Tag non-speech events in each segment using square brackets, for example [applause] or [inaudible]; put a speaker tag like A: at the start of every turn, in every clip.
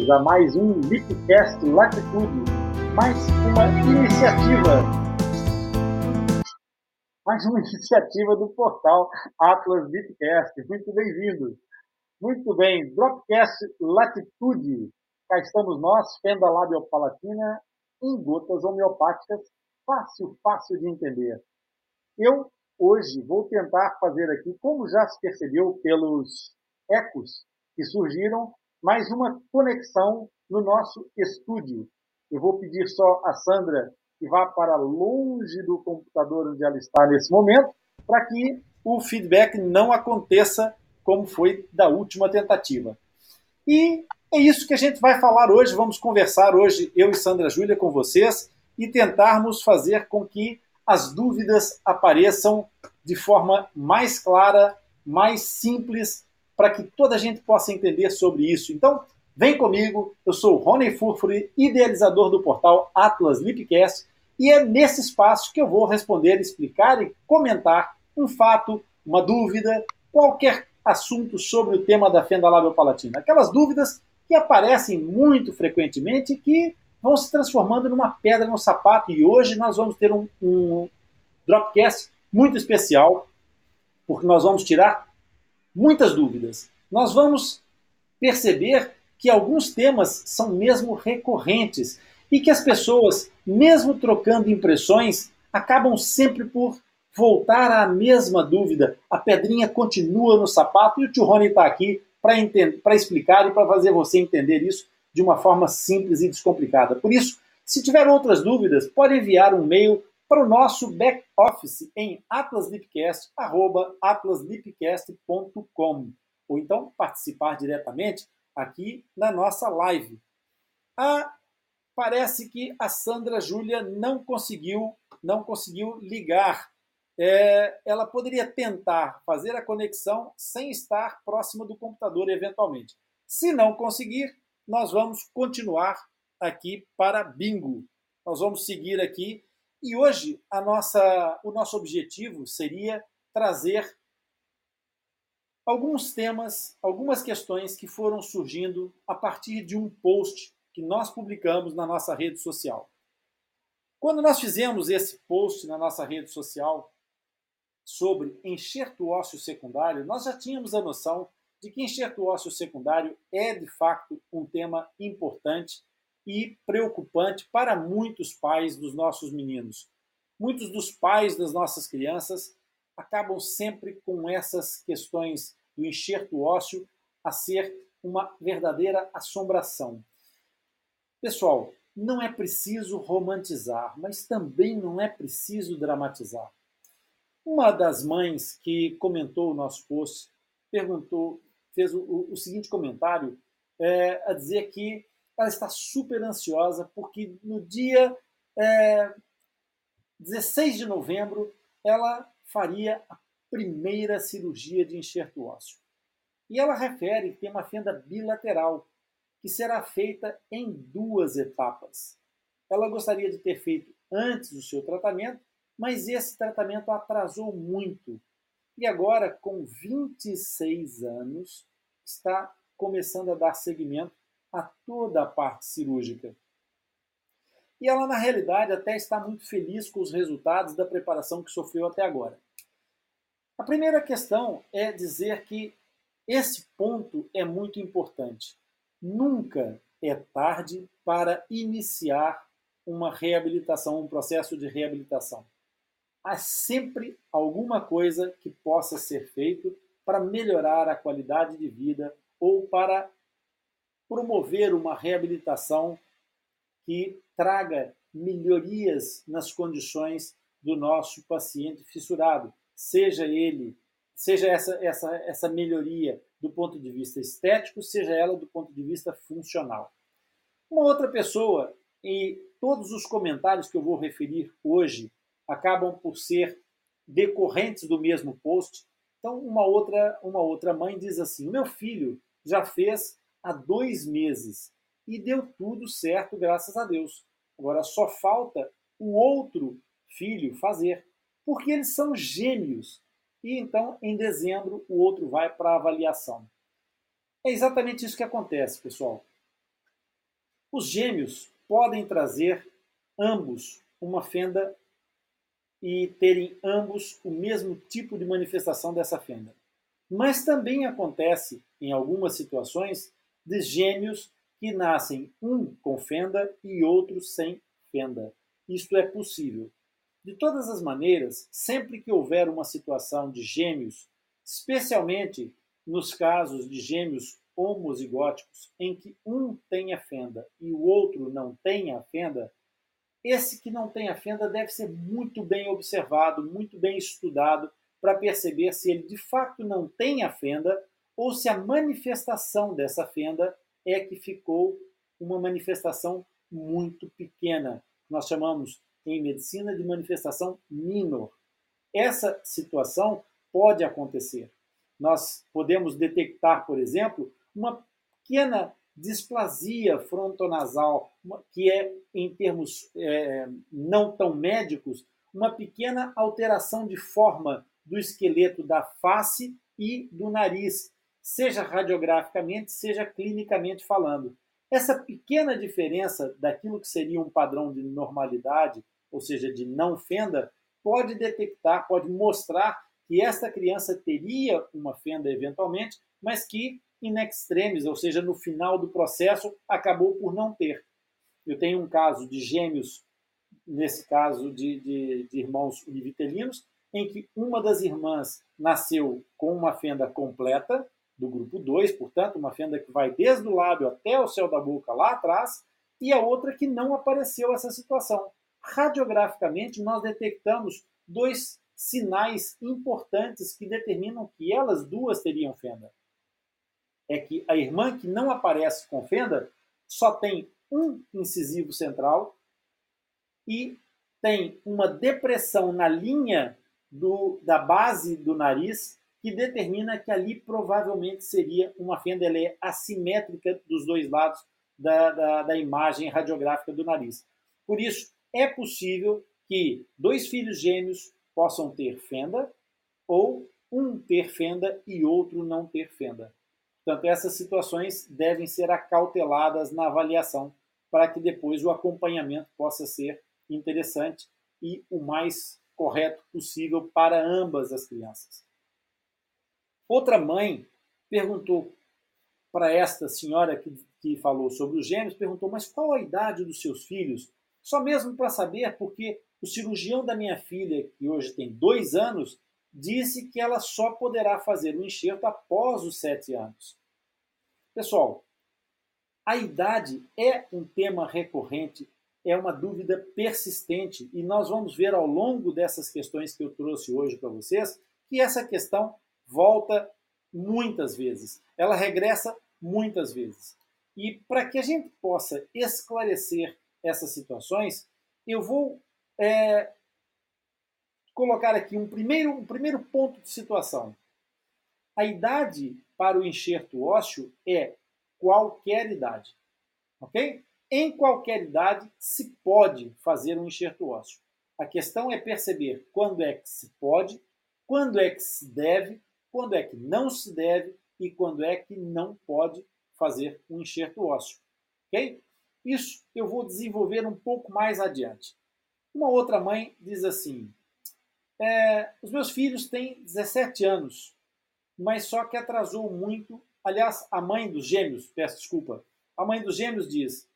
A: Bem-vindos, a mais um Lipcast Latitude, mais uma iniciativa, mais uma [laughs] iniciativa do portal Atlas Lipcast. Muito bem-vindos. Muito bem, Dropcast Latitude. Cá estamos nós, fenda labiopalatina, em gotas homeopáticas, fácil, fácil de entender. Eu, hoje, vou tentar fazer aqui, como já se percebeu pelos ecos que surgiram, mais uma conexão no nosso estúdio. Eu vou pedir só a Sandra que vá para longe do computador onde ela está nesse momento, para que o feedback não aconteça como foi da última tentativa. E é isso que a gente vai falar hoje. Vamos conversar hoje, eu e Sandra Júlia, com vocês e tentarmos fazer com que as dúvidas apareçam de forma mais clara, mais simples para que toda a gente possa entender sobre isso. Então, vem comigo, eu sou Rony Furfuri, idealizador do portal Atlas Lipcast, e é nesse espaço que eu vou responder, explicar e comentar um fato, uma dúvida, qualquer assunto sobre o tema da fenda labiopalatina. Aquelas dúvidas que aparecem muito frequentemente e que vão se transformando numa pedra no sapato. E hoje nós vamos ter um, um Dropcast muito especial, porque nós vamos tirar muitas dúvidas. Nós vamos perceber que alguns temas são mesmo recorrentes e que as pessoas, mesmo trocando impressões, acabam sempre por voltar à mesma dúvida. A pedrinha continua no sapato e o tio Rony está aqui para explicar e para fazer você entender isso de uma forma simples e descomplicada. Por isso, se tiver outras dúvidas, pode enviar um e-mail para o nosso back office em atlaslipcast@atlaslipcast.com ou então participar diretamente aqui na nossa live. Ah, parece que a Sandra Júlia não conseguiu, não conseguiu ligar. É, ela poderia tentar fazer a conexão sem estar próxima do computador eventualmente. Se não conseguir, nós vamos continuar aqui para bingo. Nós vamos seguir aqui e hoje a nossa, o nosso objetivo seria trazer alguns temas, algumas questões que foram surgindo a partir de um post que nós publicamos na nossa rede social. Quando nós fizemos esse post na nossa rede social sobre enxerto ósseo secundário, nós já tínhamos a noção de que enxerto ósseo secundário é de fato um tema importante e preocupante para muitos pais dos nossos meninos. Muitos dos pais das nossas crianças acabam sempre com essas questões do enxerto ósseo a ser uma verdadeira assombração. Pessoal, não é preciso romantizar, mas também não é preciso dramatizar. Uma das mães que comentou o nosso post perguntou, fez o, o seguinte comentário, é, a dizer que ela está super ansiosa porque no dia é, 16 de novembro ela faria a primeira cirurgia de enxerto ósseo. E ela refere que tem uma fenda bilateral que será feita em duas etapas. Ela gostaria de ter feito antes o seu tratamento, mas esse tratamento atrasou muito. E agora, com 26 anos, está começando a dar seguimento a toda a parte cirúrgica. E ela, na realidade, até está muito feliz com os resultados da preparação que sofreu até agora. A primeira questão é dizer que esse ponto é muito importante. Nunca é tarde para iniciar uma reabilitação, um processo de reabilitação. Há sempre alguma coisa que possa ser feito para melhorar a qualidade de vida ou para promover uma reabilitação que traga melhorias nas condições do nosso paciente fissurado, seja ele, seja essa, essa, essa melhoria do ponto de vista estético, seja ela do ponto de vista funcional. Uma outra pessoa, e todos os comentários que eu vou referir hoje acabam por ser decorrentes do mesmo post. Então, uma outra, uma outra mãe diz assim: meu filho já fez há dois meses e deu tudo certo, graças a Deus. Agora só falta o outro filho fazer, porque eles são gêmeos. E então, em dezembro, o outro vai para avaliação. É exatamente isso que acontece, pessoal. Os gêmeos podem trazer ambos uma fenda e terem ambos o mesmo tipo de manifestação dessa fenda. Mas também acontece, em algumas situações, de gêmeos que nascem um com fenda e outro sem fenda. Isto é possível. De todas as maneiras, sempre que houver uma situação de gêmeos, especialmente nos casos de gêmeos homozigóticos, em que um tem a fenda e o outro não tem a fenda, esse que não tem a fenda deve ser muito bem observado, muito bem estudado, para perceber se ele de fato não tem a fenda ou se a manifestação dessa fenda é que ficou uma manifestação muito pequena. Nós chamamos em medicina de manifestação minor. Essa situação pode acontecer. Nós podemos detectar, por exemplo, uma pequena displasia frontonasal, que é, em termos é, não tão médicos, uma pequena alteração de forma do esqueleto da face e do nariz, seja radiograficamente, seja clinicamente falando. Essa pequena diferença daquilo que seria um padrão de normalidade, ou seja, de não fenda, pode detectar, pode mostrar que esta criança teria uma fenda eventualmente, mas que in extremis, ou seja, no final do processo, acabou por não ter. Eu tenho um caso de gêmeos, nesse caso de, de, de irmãos univitelinos, em que uma das irmãs nasceu com uma fenda completa, do grupo 2, portanto, uma fenda que vai desde o lábio até o céu da boca lá atrás, e a outra que não apareceu essa situação. Radiograficamente, nós detectamos dois sinais importantes que determinam que elas duas teriam fenda é que a irmã que não aparece com fenda só tem um incisivo central e tem uma depressão na linha do, da base do nariz que determina que ali provavelmente seria uma fenda é assimétrica dos dois lados da, da, da imagem radiográfica do nariz. Por isso, é possível que dois filhos gêmeos possam ter fenda ou um ter fenda e outro não ter fenda. Portanto, essas situações devem ser acauteladas na avaliação para que depois o acompanhamento possa ser interessante e o mais correto possível para ambas as crianças. Outra mãe perguntou para esta senhora que, que falou sobre os gêmeos, perguntou, mas qual a idade dos seus filhos? Só mesmo para saber, porque o cirurgião da minha filha, que hoje tem dois anos, disse que ela só poderá fazer o enxerto após os sete anos. Pessoal, a idade é um tema recorrente, é uma dúvida persistente e nós vamos ver ao longo dessas questões que eu trouxe hoje para vocês que essa questão volta muitas vezes, ela regressa muitas vezes. E para que a gente possa esclarecer essas situações, eu vou é, colocar aqui um primeiro, um primeiro ponto de situação. A idade para o enxerto ósseo é qualquer idade. Ok? Em qualquer idade se pode fazer um enxerto ósseo. A questão é perceber quando é que se pode, quando é que se deve, quando é que não se deve e quando é que não pode fazer um enxerto ósseo. Ok? Isso eu vou desenvolver um pouco mais adiante. Uma outra mãe diz assim: é, os meus filhos têm 17 anos mas só que atrasou muito. Aliás, a mãe dos gêmeos, peço desculpa, a mãe dos gêmeos diz: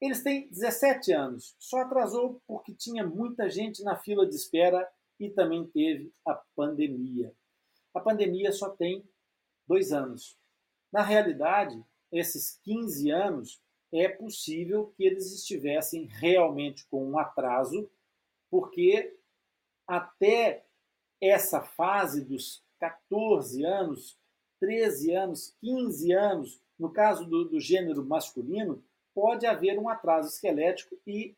A: eles têm 17 anos, só atrasou porque tinha muita gente na fila de espera e também teve a pandemia. A pandemia só tem dois anos. Na realidade, esses 15 anos é possível que eles estivessem realmente com um atraso, porque até essa fase dos 14 anos, 13 anos, 15 anos, no caso do, do gênero masculino, pode haver um atraso esquelético e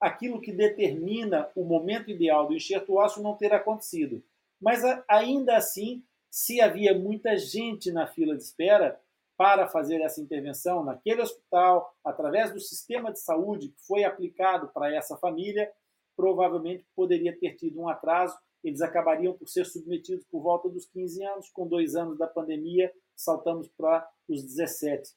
A: aquilo que determina o momento ideal do enxerto ósseo não ter acontecido. Mas ainda assim, se havia muita gente na fila de espera para fazer essa intervenção naquele hospital, através do sistema de saúde que foi aplicado para essa família, provavelmente poderia ter tido um atraso eles acabariam por ser submetidos por volta dos 15 anos, com dois anos da pandemia, saltamos para os 17.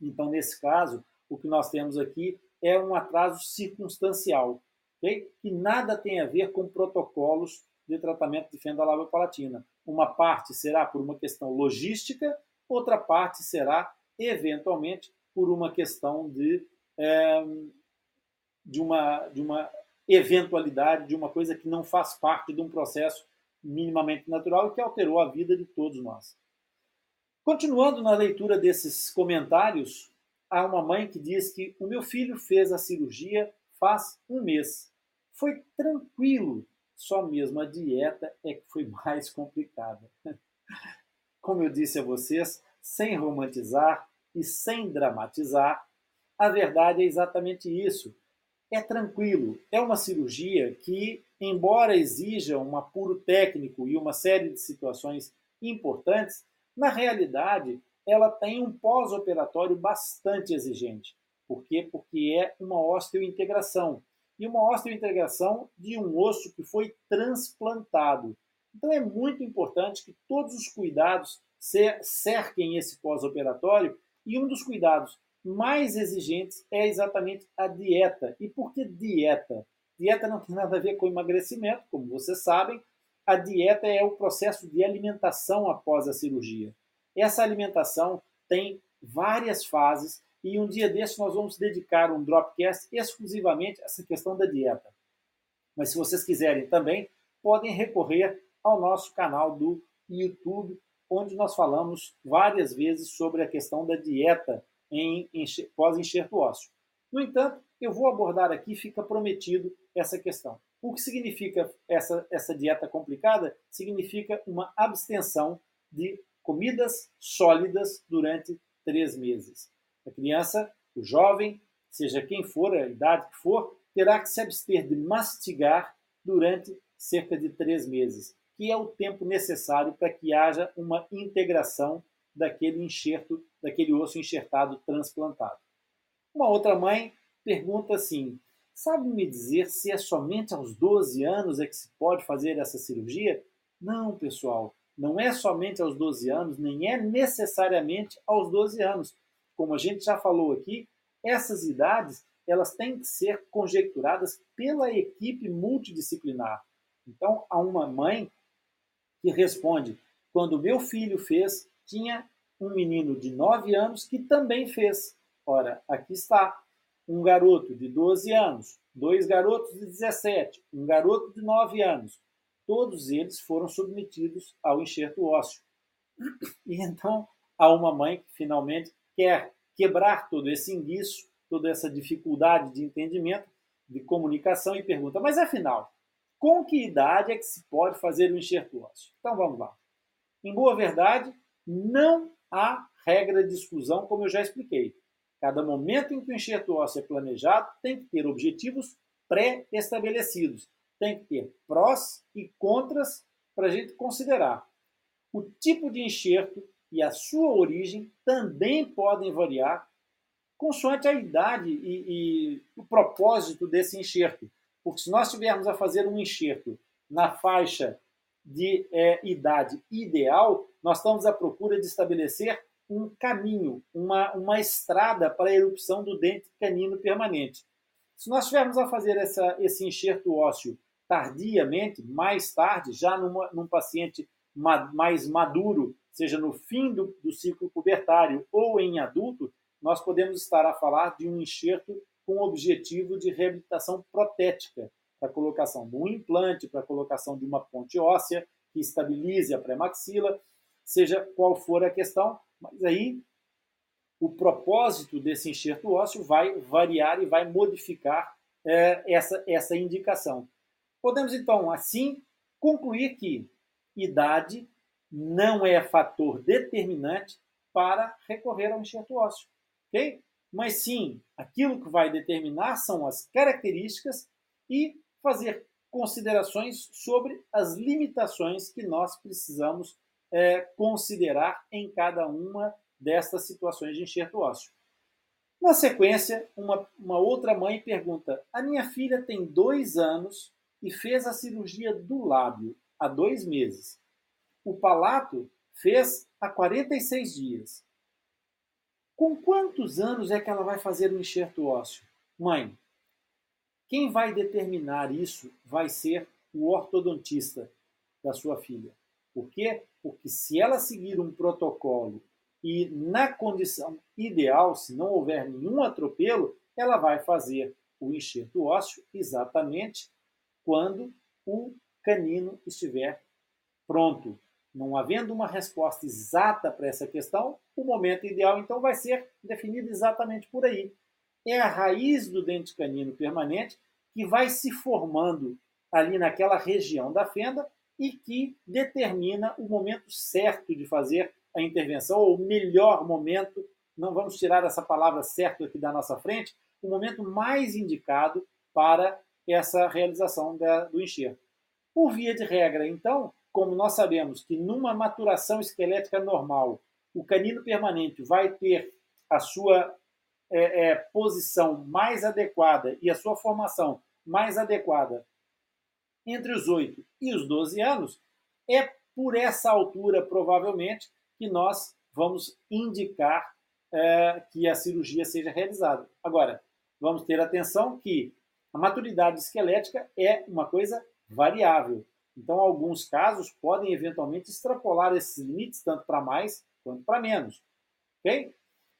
A: Então, nesse caso, o que nós temos aqui é um atraso circunstancial, okay? que nada tem a ver com protocolos de tratamento de fenda labiopalatina. Uma parte será por uma questão logística, outra parte será, eventualmente, por uma questão de, é, de, uma, de uma eventualidade, de uma coisa que não faz parte de um processo minimamente natural e que alterou a vida de todos nós. Continuando na leitura desses comentários, há uma mãe que diz que o meu filho fez a cirurgia faz um mês. Foi tranquilo, só mesmo a dieta é que foi [laughs] mais complicada. Como eu disse a vocês, sem romantizar e sem dramatizar, a verdade é exatamente isso. É tranquilo, é uma cirurgia que, embora exija um apuro técnico e uma série de situações importantes, na realidade ela tem um pós-operatório bastante exigente. Por quê? Porque é uma osteointegração. E uma osteointegração de um osso que foi transplantado. Então é muito importante que todos os cuidados cerquem esse pós-operatório e um dos cuidados mais exigentes é exatamente a dieta. E por que dieta? Dieta não tem nada a ver com emagrecimento, como vocês sabem. A dieta é o processo de alimentação após a cirurgia. Essa alimentação tem várias fases e um dia desse nós vamos dedicar um Dropcast exclusivamente a essa questão da dieta. Mas se vocês quiserem também, podem recorrer ao nosso canal do YouTube, onde nós falamos várias vezes sobre a questão da dieta em pós-enxerto ósseo. No entanto, eu vou abordar aqui, fica prometido essa questão. O que significa essa, essa dieta complicada? Significa uma abstenção de comidas sólidas durante três meses. A criança, o jovem, seja quem for, a idade que for, terá que se abster de mastigar durante cerca de três meses, que é o tempo necessário para que haja uma integração daquele enxerto, daquele osso enxertado transplantado. Uma outra mãe pergunta assim: sabe me dizer se é somente aos 12 anos é que se pode fazer essa cirurgia? Não, pessoal não é somente aos 12 anos, nem é necessariamente aos 12 anos. Como a gente já falou aqui, essas idades elas têm que ser conjecturadas pela equipe multidisciplinar. Então, há uma mãe que responde: quando meu filho fez, tinha um menino de 9 anos que também fez. Ora, aqui está. Um garoto de 12 anos, dois garotos de 17, um garoto de 9 anos todos eles foram submetidos ao enxerto ósseo. E então há uma mãe que finalmente quer quebrar todo esse enguiço, toda essa dificuldade de entendimento, de comunicação e pergunta: mas afinal, com que idade é que se pode fazer o enxerto ósseo? Então vamos lá. Em boa verdade, não há regra de exclusão, como eu já expliquei. Cada momento em que o enxerto ósseo é planejado tem que ter objetivos pré-estabelecidos tem que ter prós e contras para a gente considerar. O tipo de enxerto e a sua origem também podem variar consoante a idade e, e o propósito desse enxerto. Porque se nós estivermos a fazer um enxerto na faixa de é, idade ideal, nós estamos à procura de estabelecer um caminho, uma, uma estrada para a erupção do dente canino permanente. Se nós estivermos a fazer essa, esse enxerto ósseo tardiamente, mais tarde, já numa, num paciente ma mais maduro, seja no fim do, do ciclo pubertário ou em adulto, nós podemos estar a falar de um enxerto com objetivo de reabilitação protética, para colocação de um implante, para colocação de uma ponte óssea que estabilize a pré-maxila, seja qual for a questão, mas aí o propósito desse enxerto ósseo vai variar e vai modificar é, essa, essa indicação. Podemos então, assim, concluir que idade não é fator determinante para recorrer ao enxerto ósseo, ok? Mas sim, aquilo que vai determinar são as características e fazer considerações sobre as limitações que nós precisamos é, considerar em cada uma destas situações de enxerto ósseo. Na sequência, uma, uma outra mãe pergunta: A minha filha tem dois anos e fez a cirurgia do lábio há dois meses. O palato fez há 46 dias. Com quantos anos é que ela vai fazer o enxerto ósseo? Mãe, quem vai determinar isso vai ser o ortodontista da sua filha. Por quê? Porque se ela seguir um protocolo e na condição ideal, se não houver nenhum atropelo, ela vai fazer o enxerto ósseo exatamente quando o canino estiver pronto. Não havendo uma resposta exata para essa questão, o momento ideal então vai ser definido exatamente por aí. É a raiz do dente canino permanente que vai se formando ali naquela região da fenda e que determina o momento certo de fazer a intervenção, ou o melhor momento, não vamos tirar essa palavra certo aqui da nossa frente, o momento mais indicado para essa realização da, do enxerto. Por via de regra, então, como nós sabemos que numa maturação esquelética normal, o canino permanente vai ter a sua é, é, posição mais adequada e a sua formação mais adequada entre os 8 e os 12 anos, é por essa altura, provavelmente, que nós vamos indicar é, que a cirurgia seja realizada. Agora, vamos ter atenção que a maturidade esquelética é uma coisa variável. Então, alguns casos podem eventualmente extrapolar esses limites, tanto para mais quanto para menos. Okay?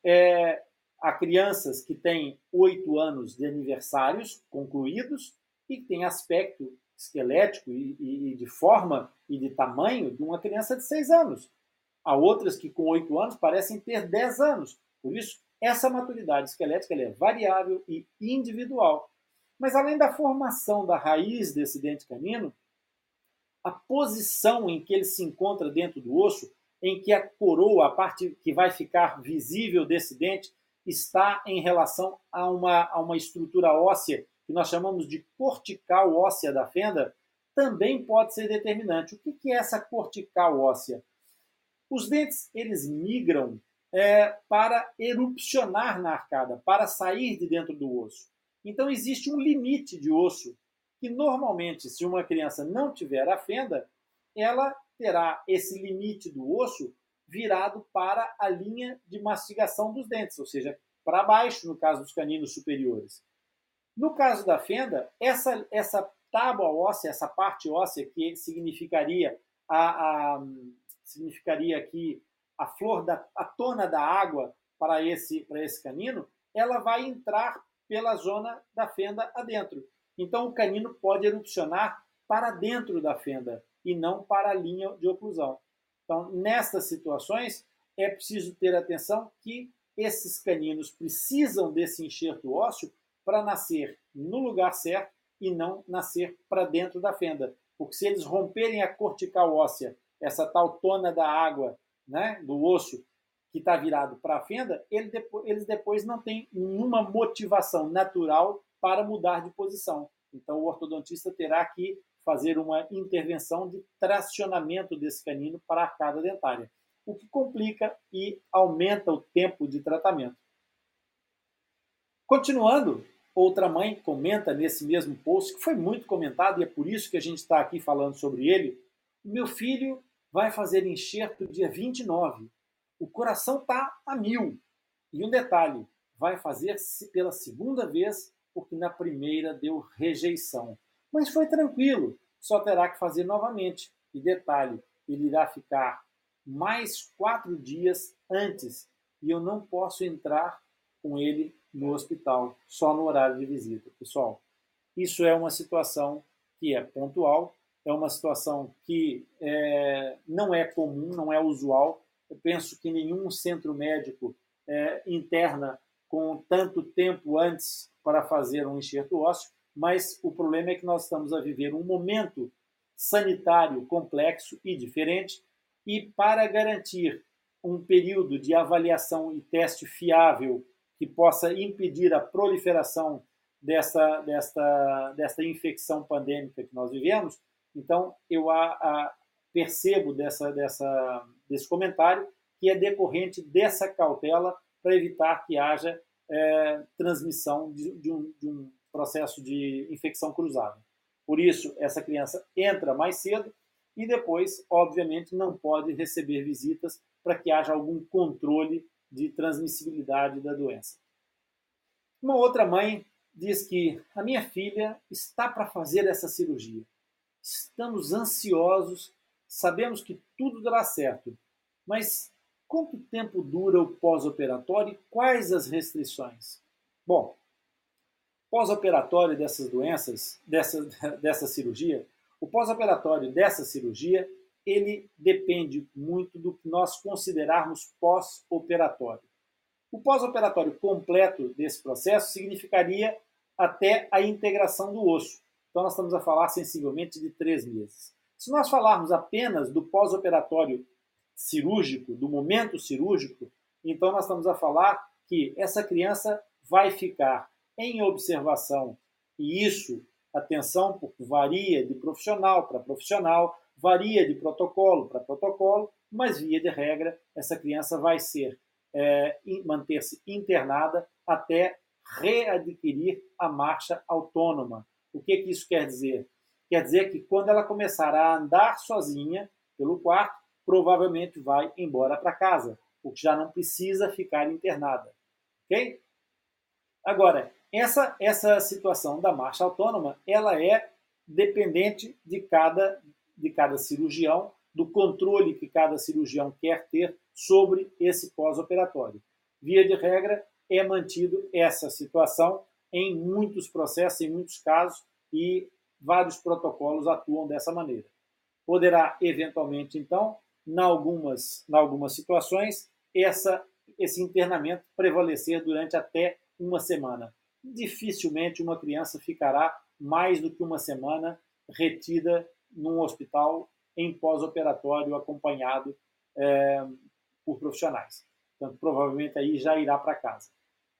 A: É, há crianças que têm oito anos de aniversários concluídos e que têm aspecto esquelético e, e, de forma e de tamanho de uma criança de seis anos. Há outras que com oito anos parecem ter dez anos. Por isso, essa maturidade esquelética é variável e individual. Mas além da formação da raiz desse dente canino, a posição em que ele se encontra dentro do osso, em que a coroa, a parte que vai ficar visível desse dente, está em relação a uma, a uma estrutura óssea que nós chamamos de cortical óssea da fenda, também pode ser determinante. O que é essa cortical óssea? Os dentes eles migram é, para erupcionar na arcada, para sair de dentro do osso. Então existe um limite de osso que normalmente, se uma criança não tiver a fenda, ela terá esse limite do osso virado para a linha de mastigação dos dentes, ou seja, para baixo no caso dos caninos superiores. No caso da fenda, essa, essa tábua óssea, essa parte óssea que significaria a, a significaria aqui a flor da a tona da água para esse para esse canino, ela vai entrar pela zona da fenda adentro. Então o canino pode erupcionar para dentro da fenda e não para a linha de oclusão. Então, nestas situações, é preciso ter atenção que esses caninos precisam desse enxerto ósseo para nascer no lugar certo e não nascer para dentro da fenda. Porque se eles romperem a cortical óssea, essa tal tona da água né, do osso que está virado para a fenda, ele depois, eles depois não têm nenhuma motivação natural para mudar de posição. Então, o ortodontista terá que fazer uma intervenção de tracionamento desse canino para a arcada dentária, o que complica e aumenta o tempo de tratamento. Continuando, outra mãe comenta nesse mesmo post, que foi muito comentado e é por isso que a gente está aqui falando sobre ele. Meu filho vai fazer enxerto dia 29 o coração está a mil. E um detalhe, vai fazer pela segunda vez porque na primeira deu rejeição. Mas foi tranquilo, só terá que fazer novamente. E detalhe, ele irá ficar mais quatro dias antes e eu não posso entrar com ele no hospital, só no horário de visita. Pessoal, isso é uma situação que é pontual, é uma situação que é, não é comum, não é usual, eu penso que nenhum centro médico é, interna com tanto tempo antes para fazer um enxerto ósseo, mas o problema é que nós estamos a viver um momento sanitário complexo e diferente, e para garantir um período de avaliação e teste fiável que possa impedir a proliferação dessa, desta, desta infecção pandêmica que nós vivemos, então eu a, a, percebo dessa, dessa, desse comentário que é decorrente dessa cautela para evitar que haja é, transmissão de, de, um, de um processo de infecção cruzada. Por isso, essa criança entra mais cedo e depois, obviamente, não pode receber visitas para que haja algum controle de transmissibilidade da doença. Uma outra mãe diz que a minha filha está para fazer essa cirurgia. Estamos ansiosos, sabemos que tudo dará certo, mas quanto tempo dura o pós-operatório e quais as restrições? Bom, pós-operatório dessas doenças, dessa, [laughs] dessa cirurgia, o pós-operatório dessa cirurgia, ele depende muito do que nós considerarmos pós-operatório. O pós-operatório completo desse processo significaria até a integração do osso. Então, nós estamos a falar sensivelmente de três meses. Se nós falarmos apenas do pós-operatório cirúrgico, do momento cirúrgico, então nós estamos a falar que essa criança vai ficar em observação, e isso, atenção, varia de profissional para profissional, varia de protocolo para protocolo, mas via de regra, essa criança vai ser é, manter-se internada até readquirir a marcha autônoma. O que, que isso quer dizer? Quer dizer que quando ela começar a andar sozinha pelo quarto, provavelmente vai embora para casa, porque já não precisa ficar internada. Ok? Agora, essa, essa situação da marcha autônoma, ela é dependente de cada, de cada cirurgião, do controle que cada cirurgião quer ter sobre esse pós-operatório. Via de regra, é mantido essa situação em muitos processos, em muitos casos, e vários protocolos atuam dessa maneira. Poderá, eventualmente, então, em algumas, algumas situações, essa, esse internamento prevalecer durante até uma semana. Dificilmente uma criança ficará mais do que uma semana retida num hospital em pós-operatório acompanhado é, por profissionais. Portanto, provavelmente aí já irá para casa.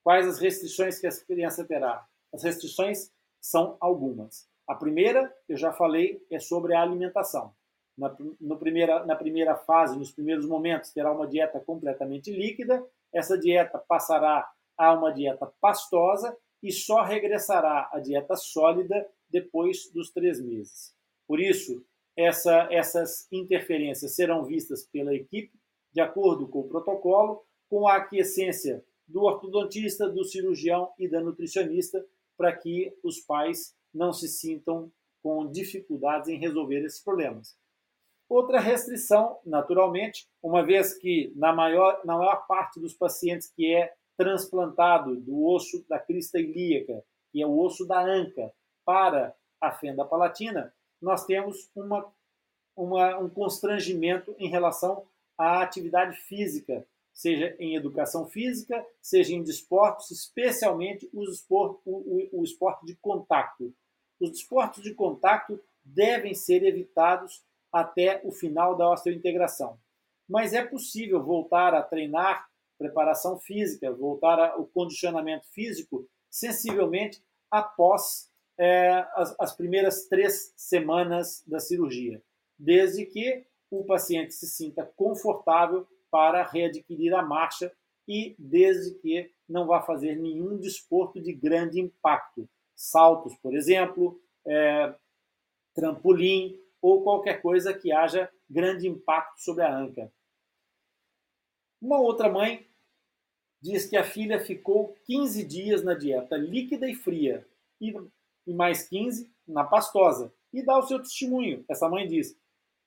A: Quais as restrições que a criança terá? As restrições são algumas. A primeira, eu já falei, é sobre a alimentação. Na, no primeira, na primeira fase, nos primeiros momentos, terá uma dieta completamente líquida. Essa dieta passará a uma dieta pastosa e só regressará à dieta sólida depois dos três meses. Por isso, essa, essas interferências serão vistas pela equipe de acordo com o protocolo, com a aquiescência do ortodontista, do cirurgião e da nutricionista, para que os pais não se sintam com dificuldades em resolver esses problemas. Outra restrição, naturalmente, uma vez que na maior, na maior parte dos pacientes que é transplantado do osso da crista ilíaca, que é o osso da anca, para a fenda palatina, nós temos uma, uma, um constrangimento em relação à atividade física seja em educação física, seja em desportos, especialmente os esport, o, o, o esporte de contato. Os esportes de contato devem ser evitados até o final da osteointegração. Mas é possível voltar a treinar preparação física, voltar ao condicionamento físico sensivelmente após é, as, as primeiras três semanas da cirurgia, desde que o paciente se sinta confortável para readquirir a marcha e desde que não vá fazer nenhum desporto de grande impacto. Saltos, por exemplo, é, trampolim ou qualquer coisa que haja grande impacto sobre a anca. Uma outra mãe diz que a filha ficou 15 dias na dieta líquida e fria e, mais 15 na pastosa. E dá o seu testemunho. Essa mãe diz: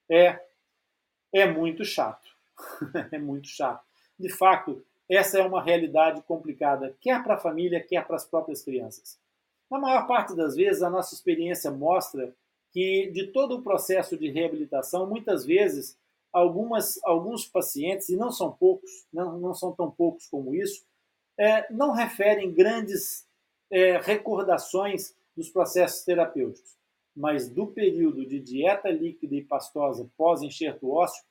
A: é, é muito chato. [laughs] é muito chato. De fato, essa é uma realidade complicada, quer para a família, quer para as próprias crianças. Na maior parte das vezes, a nossa experiência mostra que, de todo o processo de reabilitação, muitas vezes, algumas, alguns pacientes, e não são poucos, não, não são tão poucos como isso, é, não referem grandes é, recordações dos processos terapêuticos, mas do período de dieta líquida e pastosa pós-enxerto ósseo,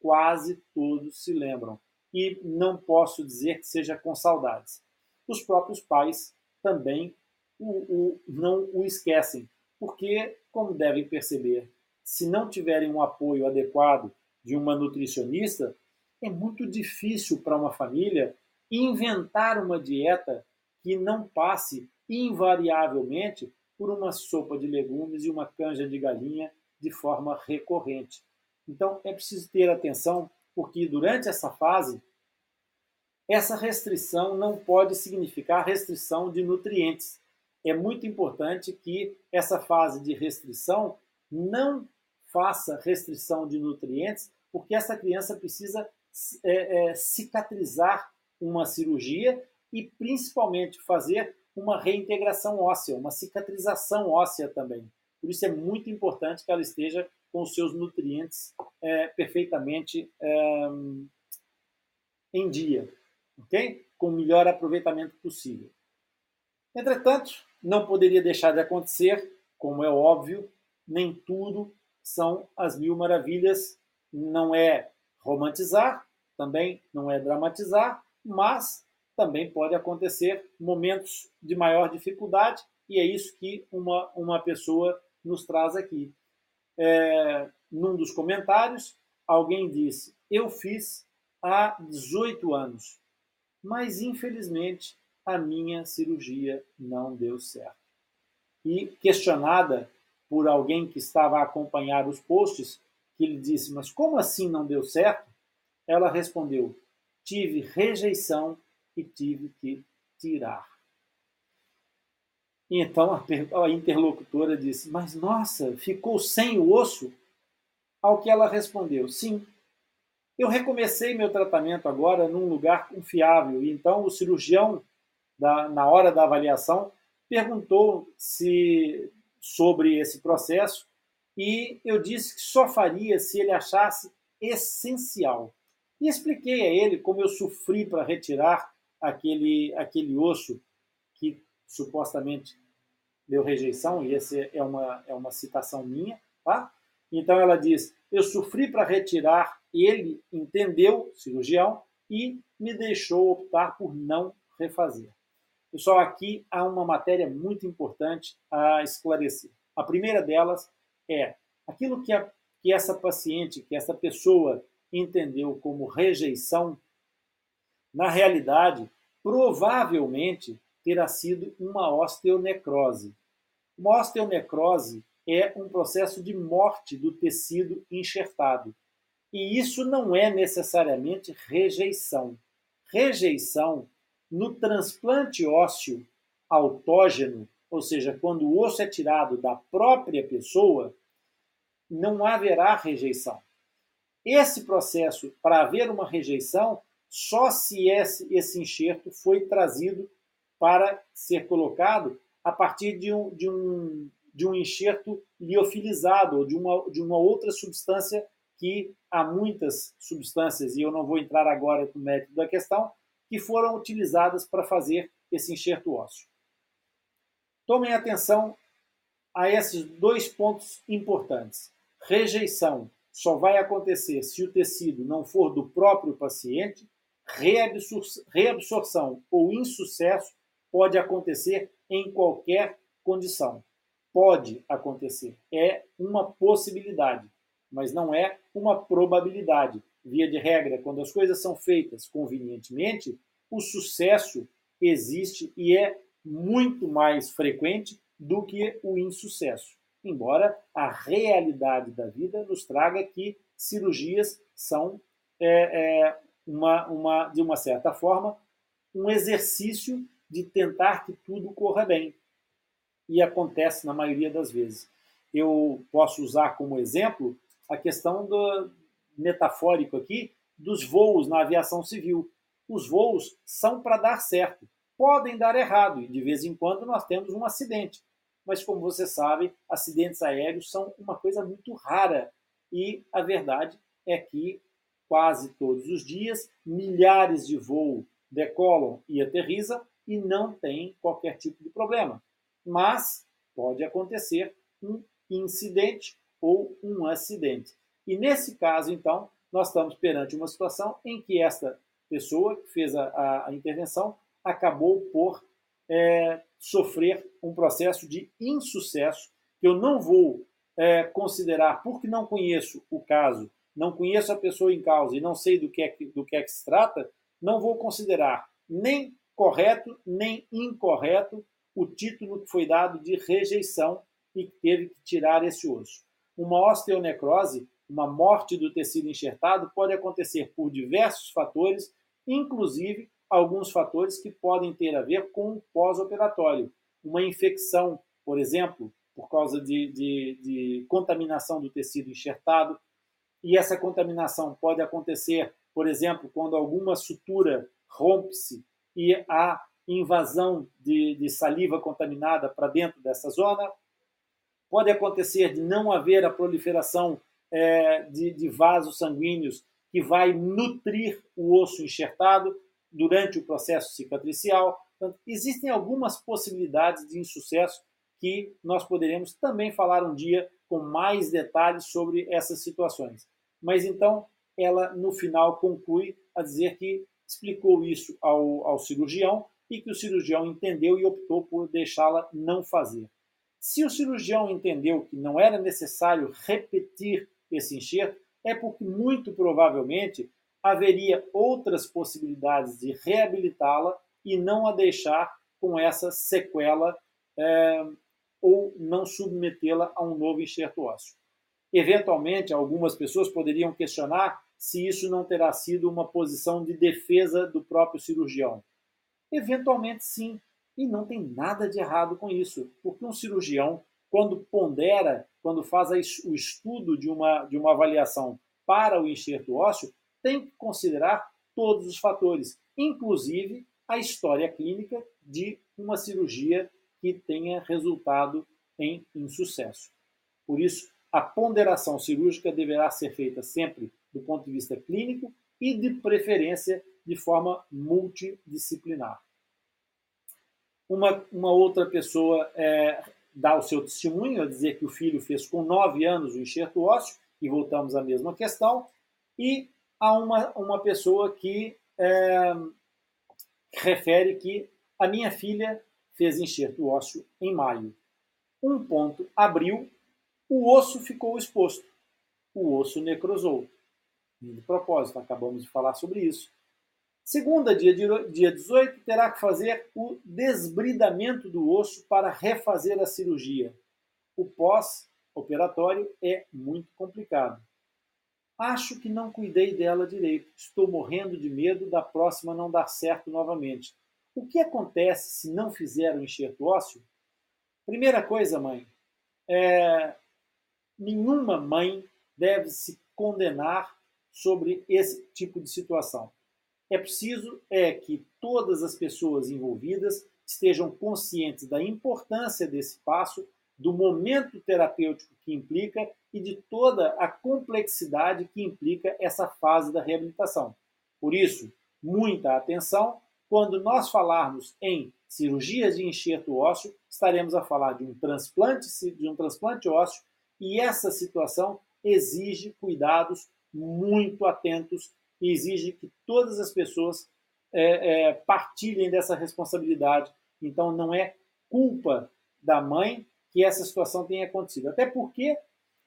A: quase todos se lembram. E não posso dizer que seja com saudades. Os próprios pais também o, o, não o esquecem, porque, como devem perceber, se não tiverem um apoio adequado de uma nutricionista, é muito difícil para uma família inventar uma dieta que não passe invariavelmente por uma sopa de legumes e uma canja de galinha de forma recorrente. Então é preciso ter atenção, porque durante essa fase, essa restrição não pode significar restrição de nutrientes. É muito importante que essa fase de restrição não faça restrição de nutrientes, porque essa criança precisa é, é, cicatrizar uma cirurgia e principalmente fazer uma reintegração óssea, uma cicatrização óssea também. Por isso é muito importante que ela esteja com os seus nutrientes é, perfeitamente é, em dia, ok? Com o melhor aproveitamento possível. Entretanto, não poderia deixar de acontecer, como é óbvio, nem tudo são as mil maravilhas. Não é romantizar, também não é dramatizar, mas também pode acontecer momentos de maior dificuldade e é isso que uma, uma pessoa nos traz aqui. É, num dos comentários, alguém disse: Eu fiz há 18 anos, mas infelizmente a minha cirurgia não deu certo. E questionada por alguém que estava a acompanhar os posts, que ele disse: Mas como assim não deu certo? Ela respondeu: Tive rejeição e tive que tirar. E então a interlocutora disse: Mas nossa, ficou sem o osso? Ao que ela respondeu: Sim. Eu recomecei meu tratamento agora num lugar confiável. E então o cirurgião, da, na hora da avaliação, perguntou se sobre esse processo e eu disse que só faria se ele achasse essencial. E expliquei a ele como eu sofri para retirar aquele, aquele osso que supostamente deu rejeição, e essa é uma, é uma citação minha, tá? Então ela diz: Eu sofri para retirar, ele entendeu, cirurgião, e me deixou optar por não refazer. Pessoal, aqui há uma matéria muito importante a esclarecer. A primeira delas é aquilo que, a, que essa paciente, que essa pessoa entendeu como rejeição, na realidade, provavelmente terá sido uma osteonecrose. Uma osteonecrose é um processo de morte do tecido enxertado. E isso não é necessariamente rejeição. Rejeição no transplante ósseo autógeno, ou seja, quando o osso é tirado da própria pessoa, não haverá rejeição. Esse processo, para haver uma rejeição, só se esse, esse enxerto foi trazido para ser colocado a partir de um, de um, de um enxerto liofilizado, ou de uma, de uma outra substância que há muitas substâncias, e eu não vou entrar agora no mérito da questão, que foram utilizadas para fazer esse enxerto ósseo. Tomem atenção a esses dois pontos importantes. Rejeição só vai acontecer se o tecido não for do próprio paciente. Reabsorção ou insucesso pode acontecer em qualquer condição. Pode acontecer. É uma possibilidade, mas não é uma probabilidade via de regra, quando as coisas são feitas convenientemente, o sucesso existe e é muito mais frequente do que o insucesso. Embora a realidade da vida nos traga que cirurgias são, é, é, uma, uma, de uma certa forma, um exercício de tentar que tudo corra bem. E acontece na maioria das vezes. Eu posso usar como exemplo a questão do, metafórico aqui dos voos na aviação civil. Os voos são para dar certo, podem dar errado e de vez em quando nós temos um acidente. Mas como você sabe, acidentes aéreos são uma coisa muito rara e a verdade é que quase todos os dias milhares de voos decolam e aterrizam e não tem qualquer tipo de problema. Mas pode acontecer um incidente ou um acidente. E nesse caso, então, nós estamos perante uma situação em que esta pessoa que fez a, a, intervenção acabou por é, sofrer um processo de insucesso que eu não vou é, considerar, porque não conheço o caso, não conheço a pessoa em causa e não sei do que é que, do que, é que se trata, não vou considerar nem correto nem incorreto o título que foi dado de rejeição e teve que tirar esse osso. Uma osteonecrose uma morte do tecido enxertado pode acontecer por diversos fatores, inclusive alguns fatores que podem ter a ver com o pós-operatório. Uma infecção, por exemplo, por causa de, de, de, contaminação do tecido enxertado, e essa contaminação pode acontecer, por exemplo, quando alguma sutura rompe-se e há invasão de, de saliva contaminada para dentro dessa zona. Pode acontecer de não haver a proliferação é, de, de vasos sanguíneos que vai nutrir o osso enxertado durante o processo cicatricial. Então, existem algumas possibilidades de insucesso que nós poderemos também falar um dia com mais detalhes sobre essas situações. Mas então, ela no final conclui a dizer que explicou isso ao, ao cirurgião e que o cirurgião entendeu e optou por deixá-la não fazer. Se o cirurgião entendeu que não era necessário repetir esse enxerto, é porque muito provavelmente haveria outras possibilidades de reabilitá-la e não a deixar com essa sequela é, ou não submetê-la a um novo enxerto ósseo. Eventualmente, algumas pessoas poderiam questionar se isso não terá sido uma posição de defesa do próprio cirurgião. Eventualmente, sim, e não tem nada de errado com isso, porque um cirurgião, quando pondera, quando faz o estudo de uma, de uma avaliação para o enxerto ósseo, tem que considerar todos os fatores, inclusive a história clínica de uma cirurgia que tenha resultado em insucesso. Por isso, a ponderação cirúrgica deverá ser feita sempre do ponto de vista clínico e, de preferência, de forma multidisciplinar. Uma, uma outra pessoa é, dá o seu testemunho a dizer que o filho fez com 9 anos o enxerto ósseo, e voltamos à mesma questão, e há uma, uma pessoa que é, refere que a minha filha fez enxerto ósseo em maio. Um ponto abriu, o osso ficou exposto, o osso necrosou. De propósito, acabamos de falar sobre isso. Segunda, dia, dia 18, terá que fazer o desbridamento do osso para refazer a cirurgia. O pós-operatório é muito complicado. Acho que não cuidei dela direito. Estou morrendo de medo da próxima não dar certo novamente. O que acontece se não fizer o enxerto ósseo? Primeira coisa, mãe, é, nenhuma mãe deve se condenar sobre esse tipo de situação. É preciso é que todas as pessoas envolvidas estejam conscientes da importância desse passo, do momento terapêutico que implica e de toda a complexidade que implica essa fase da reabilitação. Por isso, muita atenção quando nós falarmos em cirurgias de enxerto ósseo, estaremos a falar de um transplante, de um transplante ósseo, e essa situação exige cuidados muito atentos e exige que todas as pessoas é, é, partilhem dessa responsabilidade. Então, não é culpa da mãe que essa situação tenha acontecido. Até porque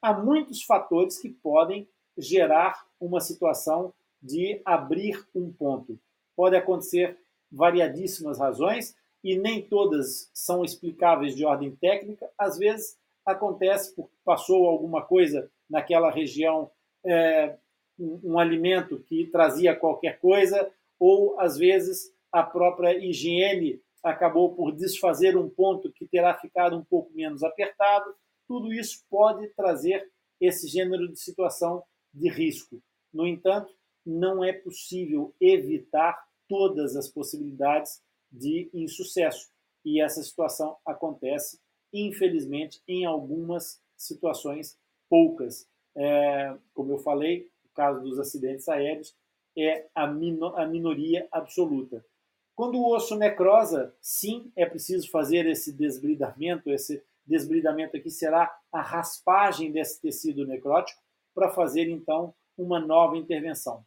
A: há muitos fatores que podem gerar uma situação de abrir um ponto. Pode acontecer variadíssimas razões e nem todas são explicáveis de ordem técnica. Às vezes acontece porque passou alguma coisa naquela região é, um, um alimento que trazia qualquer coisa, ou às vezes a própria higiene acabou por desfazer um ponto que terá ficado um pouco menos apertado. Tudo isso pode trazer esse gênero de situação de risco. No entanto, não é possível evitar todas as possibilidades de insucesso. E essa situação acontece, infelizmente, em algumas situações, poucas. É, como eu falei, caso dos acidentes aéreos, é a, a minoria absoluta. Quando o osso necrosa, sim, é preciso fazer esse desbridamento. Esse desbridamento aqui será a raspagem desse tecido necrótico para fazer então uma nova intervenção.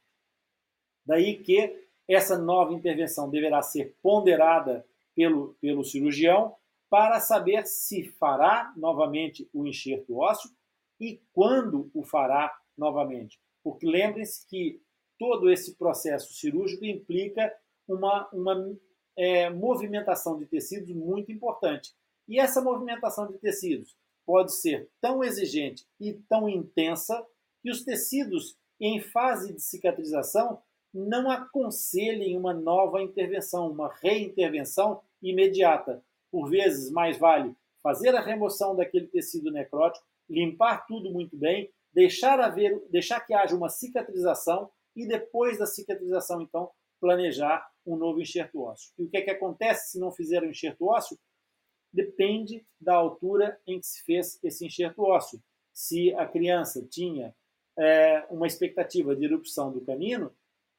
A: Daí que essa nova intervenção deverá ser ponderada pelo, pelo cirurgião para saber se fará novamente o enxerto ósseo e quando o fará novamente. Porque lembrem-se que todo esse processo cirúrgico implica uma, uma é, movimentação de tecidos muito importante. E essa movimentação de tecidos pode ser tão exigente e tão intensa que os tecidos em fase de cicatrização não aconselhem uma nova intervenção, uma reintervenção imediata. Por vezes, mais vale fazer a remoção daquele tecido necrótico, limpar tudo muito bem, deixar, haver, deixar que haja uma cicatrização e depois da cicatrização, então, planejar um novo enxerto ósseo. E o que é que acontece se não fizer o enxerto ósseo? Depende da altura em que se fez esse enxerto ósseo. Se a criança tinha é, uma expectativa de erupção do canino,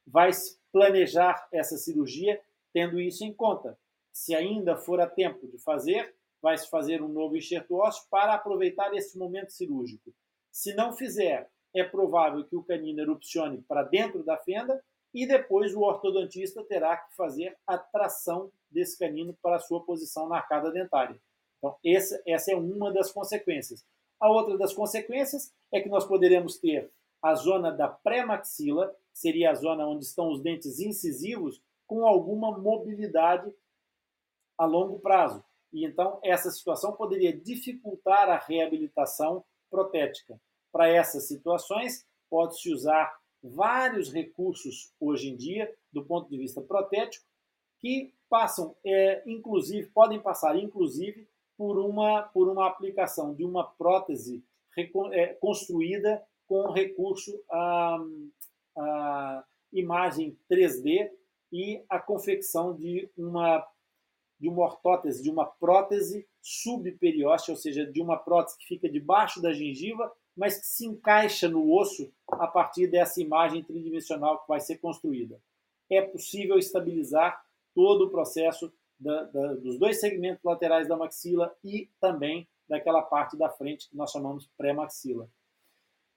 A: vai planejar essa cirurgia tendo isso em conta. Se ainda for a tempo de fazer, vai se fazer um novo enxerto ósseo para aproveitar esse momento cirúrgico. Se não fizer, é provável que o canino erupcione para dentro da fenda e depois o ortodontista terá que fazer a tração desse canino para a sua posição na arcada dentária. Então, essa, essa é uma das consequências. A outra das consequências é que nós poderemos ter a zona da pré-maxila, seria a zona onde estão os dentes incisivos, com alguma mobilidade a longo prazo. E então essa situação poderia dificultar a reabilitação protética. Para essas situações, pode-se usar vários recursos hoje em dia, do ponto de vista protético, que passam, é, inclusive, podem passar, inclusive, por uma, por uma aplicação de uma prótese é, construída com recurso a, a imagem 3D e a confecção de uma de uma ortótese, de uma prótese subperióstea, ou seja, de uma prótese que fica debaixo da gengiva, mas que se encaixa no osso a partir dessa imagem tridimensional que vai ser construída. É possível estabilizar todo o processo da, da, dos dois segmentos laterais da maxila e também daquela parte da frente que nós chamamos pré-maxila.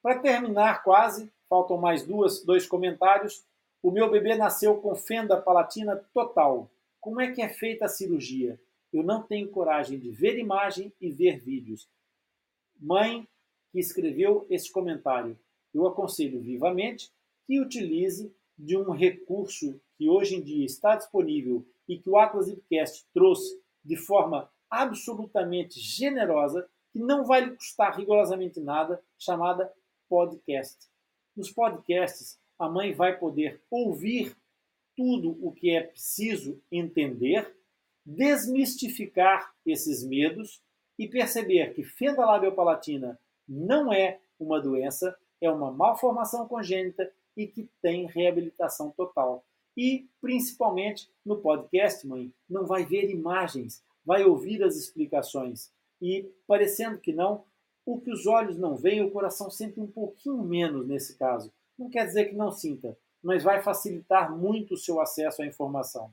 A: Para terminar, quase, faltam mais duas, dois comentários. O meu bebê nasceu com fenda palatina total. Como é que é feita a cirurgia? Eu não tenho coragem de ver imagem e ver vídeos. Mãe que escreveu esse comentário, eu aconselho vivamente que utilize de um recurso que hoje em dia está disponível e que o Atlas Ipcast trouxe de forma absolutamente generosa, que não vai lhe custar rigorosamente nada, chamada podcast. Nos podcasts, a mãe vai poder ouvir tudo o que é preciso entender, desmistificar esses medos e perceber que fenda labiopalatina não é uma doença, é uma malformação congênita e que tem reabilitação total. E, principalmente, no podcast, mãe, não vai ver imagens, vai ouvir as explicações. E, parecendo que não, o que os olhos não veem, o coração sente um pouquinho menos nesse caso. Não quer dizer que não sinta, mas vai facilitar muito o seu acesso à informação.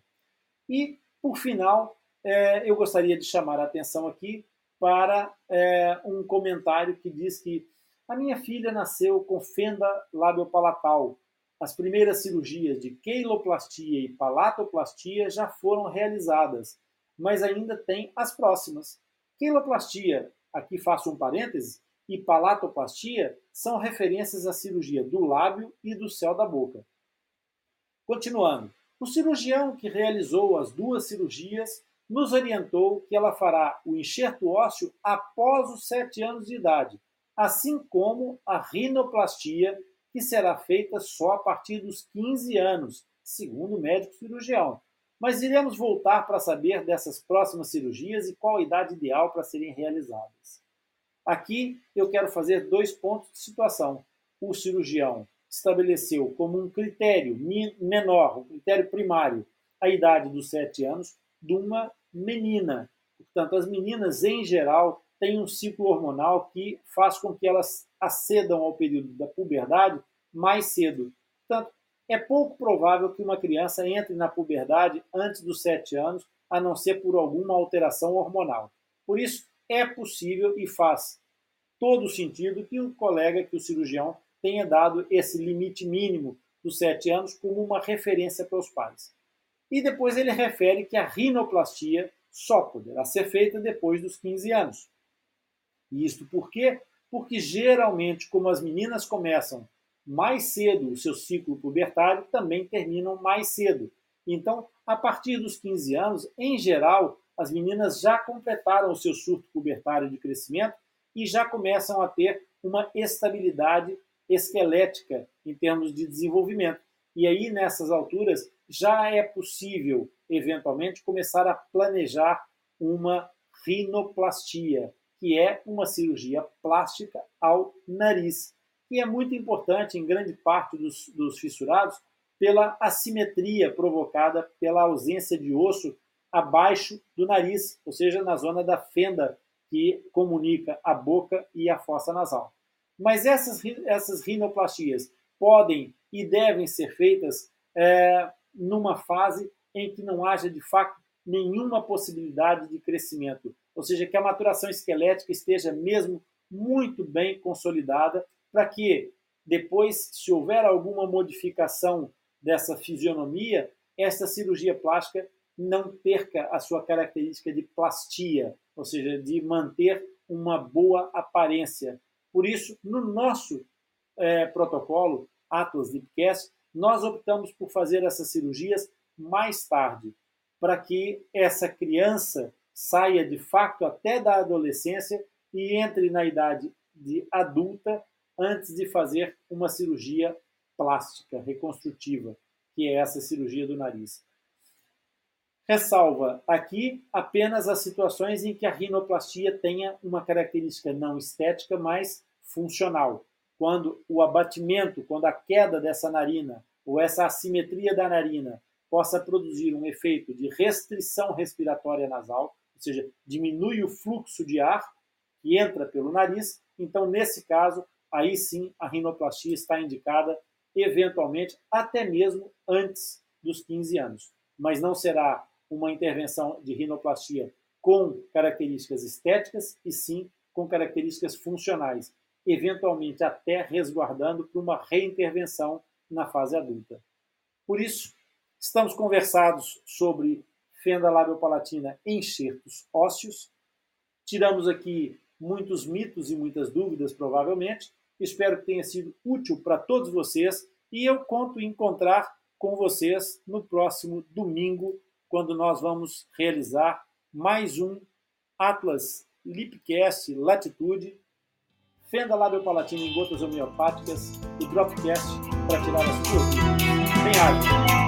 A: E, por final, é, eu gostaria de chamar a atenção aqui para é, um comentário que diz que a minha filha nasceu com fenda labiopalatal. As primeiras cirurgias de queiloplastia e palatoplastia já foram realizadas, mas ainda tem as próximas. Queiloplastia aqui faço um parêntese, e palatoplastia são referências à cirurgia do lábio e do céu da boca. Continuando, o cirurgião que realizou as duas cirurgias nos orientou que ela fará o enxerto ósseo após os 7 anos de idade, assim como a rinoplastia, que será feita só a partir dos 15 anos, segundo o médico cirurgião. Mas iremos voltar para saber dessas próximas cirurgias e qual a idade ideal para serem realizadas. Aqui eu quero fazer dois pontos de situação. O cirurgião estabeleceu como um critério menor, um critério primário, a idade dos 7 anos de uma menina. Portanto, as meninas, em geral, têm um ciclo hormonal que faz com que elas acedam ao período da puberdade mais cedo. Portanto, é pouco provável que uma criança entre na puberdade antes dos 7 anos, a não ser por alguma alteração hormonal. Por isso, é possível e faz todo sentido que o colega, que o cirurgião, tenha dado esse limite mínimo dos 7 anos como uma referência para os pais. E depois ele refere que a rinoplastia só poderá ser feita depois dos 15 anos. E isto por quê? Porque geralmente, como as meninas começam mais cedo o seu ciclo pubertário, também terminam mais cedo. Então, a partir dos 15 anos, em geral, as meninas já completaram o seu surto pubertário de crescimento e já começam a ter uma estabilidade esquelética em termos de desenvolvimento. E aí, nessas alturas, já é possível, eventualmente, começar a planejar uma rinoplastia, que é uma cirurgia plástica ao nariz, que é muito importante em grande parte dos, dos fissurados pela assimetria provocada pela ausência de osso abaixo do nariz, ou seja, na zona da fenda que comunica a boca e a fossa nasal. Mas essas, essas rinoplastias podem e devem ser feitas é, numa fase em que não haja de fato nenhuma possibilidade de crescimento, ou seja, que a maturação esquelética esteja mesmo muito bem consolidada, para que depois, se houver alguma modificação dessa fisionomia, essa cirurgia plástica não perca a sua característica de plastia, ou seja, de manter uma boa aparência. Por isso, no nosso é, protocolo Atlas Lipcast, nós optamos por fazer essas cirurgias mais tarde, para que essa criança saia de fato até da adolescência e entre na idade de adulta antes de fazer uma cirurgia plástica reconstrutiva, que é essa cirurgia do nariz. Ressalva aqui apenas as situações em que a rinoplastia tenha uma característica não estética, mas funcional. Quando o abatimento, quando a queda dessa narina ou essa assimetria da narina possa produzir um efeito de restrição respiratória nasal, ou seja, diminui o fluxo de ar que entra pelo nariz, então nesse caso, aí sim a rinoplastia está indicada eventualmente até mesmo antes dos 15 anos, mas não será uma intervenção de rinoplastia com características estéticas e sim com características funcionais, eventualmente até resguardando para uma reintervenção na fase adulta. Por isso, estamos conversados sobre fenda labiopalatina enxertos ósseos. Tiramos aqui muitos mitos e muitas dúvidas, provavelmente. Espero que tenha sido útil para todos vocês e eu conto encontrar com vocês no próximo domingo quando nós vamos realizar mais um Atlas Lipcast Latitude, fenda labiopalatina em gotas homeopáticas e Dropcast para tirar as suas dúvidas. Bem!